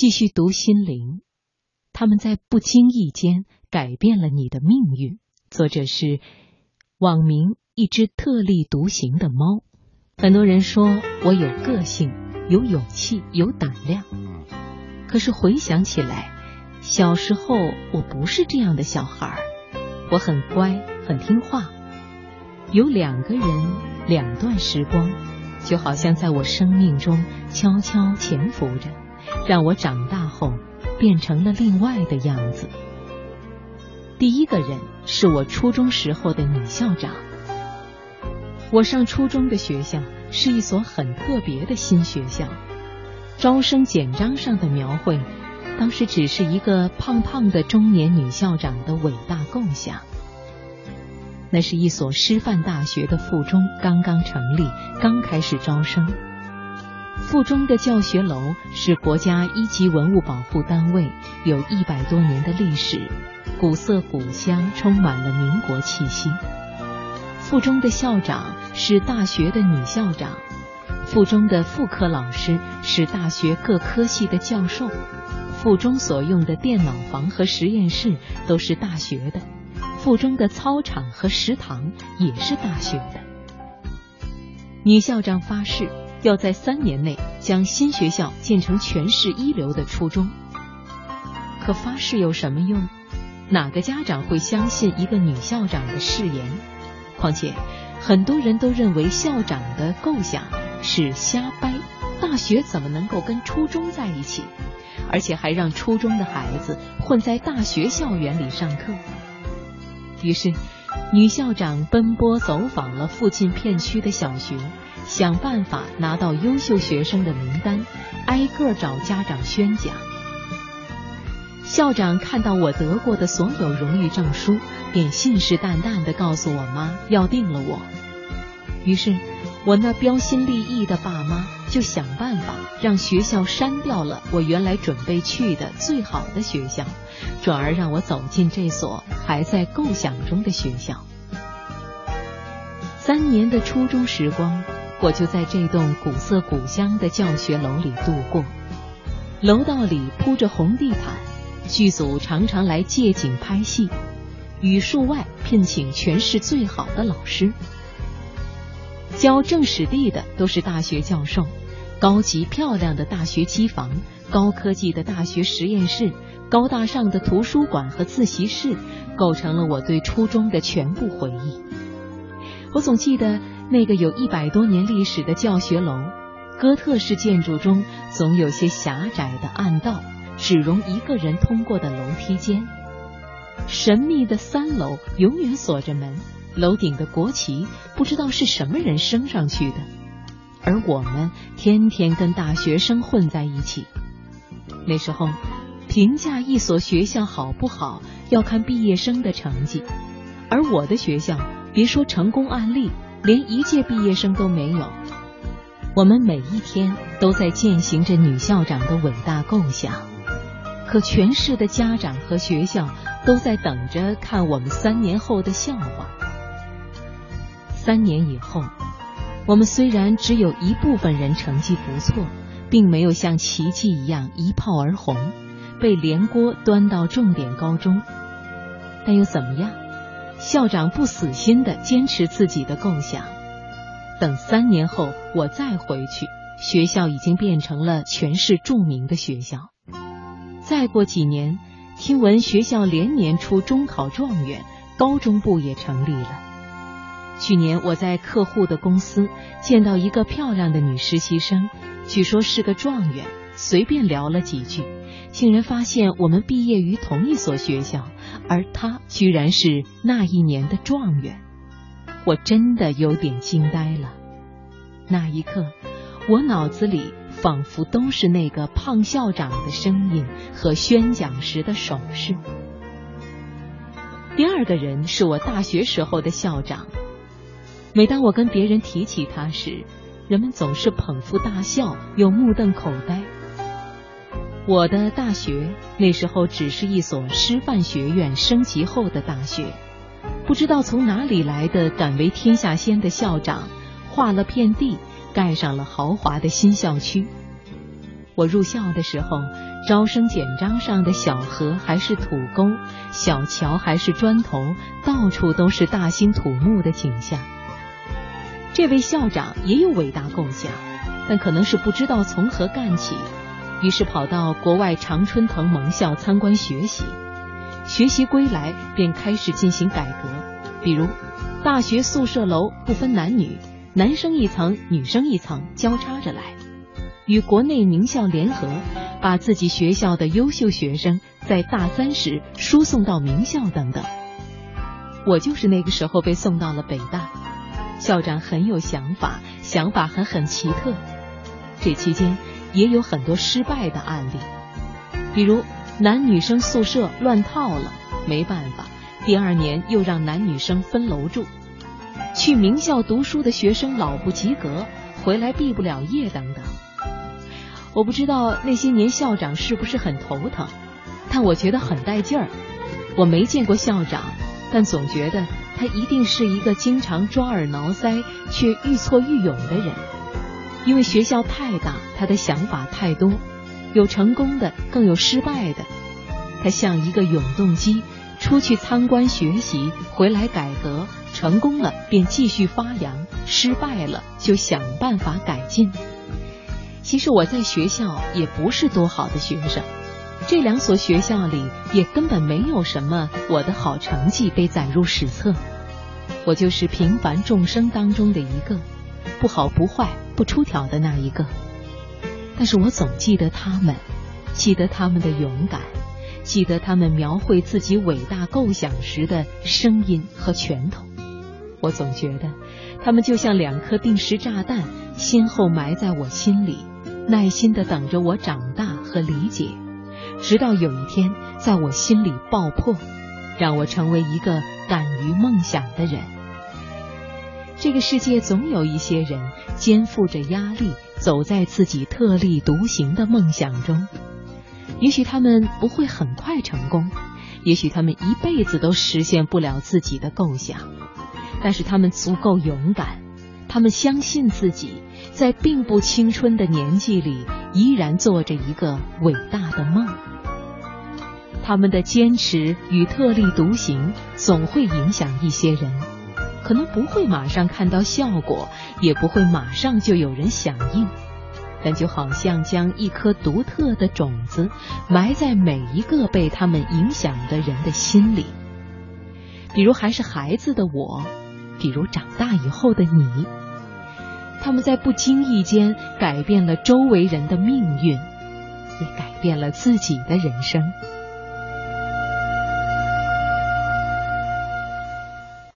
继续读心灵，他们在不经意间改变了你的命运。作者是网名一只特立独行的猫。很多人说我有个性、有勇气、有胆量，可是回想起来，小时候我不是这样的小孩。我很乖，很听话。有两个人，两段时光，就好像在我生命中悄悄潜伏着，让我长大后变成了另外的样子。第一个人是我初中时候的女校长。我上初中的学校是一所很特别的新学校，招生简章上的描绘，当时只是一个胖胖的中年女校长的伟大构想。那是一所师范大学的附中，刚刚成立，刚开始招生。附中的教学楼是国家一级文物保护单位，有一百多年的历史，古色古香，充满了民国气息。附中的校长是大学的女校长，附中的副科老师是大学各科系的教授，附中所用的电脑房和实验室都是大学的。附中的操场和食堂也是大学的。女校长发誓要在三年内将新学校建成全市一流的初中。可发誓有什么用？哪个家长会相信一个女校长的誓言？况且很多人都认为校长的构想是瞎掰，大学怎么能够跟初中在一起？而且还让初中的孩子混在大学校园里上课。于是，女校长奔波走访了附近片区的小学，想办法拿到优秀学生的名单，挨个找家长宣讲。校长看到我得过的所有荣誉证书，便信誓旦旦地告诉我妈要定了我。于是。我那标新立异的爸妈就想办法让学校删掉了我原来准备去的最好的学校，转而让我走进这所还在构想中的学校。三年的初中时光，我就在这栋古色古香的教学楼里度过。楼道里铺着红地毯，剧组常常来借景拍戏，语数外聘请全市最好的老师。教政史地的都是大学教授，高级漂亮的大学机房，高科技的大学实验室，高大上的图书馆和自习室，构成了我对初中的全部回忆。我总记得那个有一百多年历史的教学楼，哥特式建筑中总有些狭窄的暗道，只容一个人通过的楼梯间，神秘的三楼永远锁着门。楼顶的国旗不知道是什么人升上去的，而我们天天跟大学生混在一起。那时候，评价一所学校好不好要看毕业生的成绩，而我的学校别说成功案例，连一届毕业生都没有。我们每一天都在践行着女校长的伟大构想，可全市的家长和学校都在等着看我们三年后的笑话。三年以后，我们虽然只有一部分人成绩不错，并没有像奇迹一样一炮而红，被连锅端到重点高中，但又怎么样？校长不死心的坚持自己的构想。等三年后我再回去，学校已经变成了全市著名的学校。再过几年，听闻学校连年出中考状元，高中部也成立了。去年我在客户的公司见到一个漂亮的女实习生，据说是个状元。随便聊了几句，竟然发现我们毕业于同一所学校，而他居然是那一年的状元。我真的有点惊呆了。那一刻，我脑子里仿佛都是那个胖校长的声音和宣讲时的手势。第二个人是我大学时候的校长。每当我跟别人提起他时，人们总是捧腹大笑，又目瞪口呆。我的大学那时候只是一所师范学院升级后的大学，不知道从哪里来的敢为天下先的校长，划了片地，盖上了豪华的新校区。我入校的时候，招生简章上的小河还是土沟，小桥还是砖头，到处都是大兴土木的景象。这位校长也有伟大构想，但可能是不知道从何干起，于是跑到国外常春藤盟校参观学习。学习归来，便开始进行改革，比如大学宿舍楼不分男女，男生一层，女生一层，交叉着来。与国内名校联合，把自己学校的优秀学生在大三时输送到名校等等。我就是那个时候被送到了北大。校长很有想法，想法还很奇特。这期间也有很多失败的案例，比如男女生宿舍乱套了，没办法，第二年又让男女生分楼住。去名校读书的学生老不及格，回来毕不了业等等。我不知道那些年校长是不是很头疼，但我觉得很带劲儿。我没见过校长，但总觉得他一定是一个经常抓耳挠腮却愈挫愈勇的人。因为学校太大，他的想法太多，有成功的，更有失败的。他像一个永动机，出去参观学习，回来改革，成功了便继续发扬，失败了就想办法改进。其实我在学校也不是多好的学生，这两所学校里也根本没有什么我的好成绩被载入史册。我就是平凡众生当中的一个，不好不坏不出挑的那一个。但是我总记得他们，记得他们的勇敢，记得他们描绘自己伟大构想时的声音和拳头。我总觉得他们就像两颗定时炸弹，先后埋在我心里。耐心的等着我长大和理解，直到有一天在我心里爆破，让我成为一个敢于梦想的人。这个世界总有一些人肩负着压力，走在自己特立独行的梦想中。也许他们不会很快成功，也许他们一辈子都实现不了自己的构想，但是他们足够勇敢，他们相信自己。在并不青春的年纪里，依然做着一个伟大的梦。他们的坚持与特立独行，总会影响一些人，可能不会马上看到效果，也不会马上就有人响应，但就好像将一颗独特的种子埋在每一个被他们影响的人的心里。比如还是孩子的我，比如长大以后的你。他们在不经意间改变了周围人的命运，也改变了自己的人生。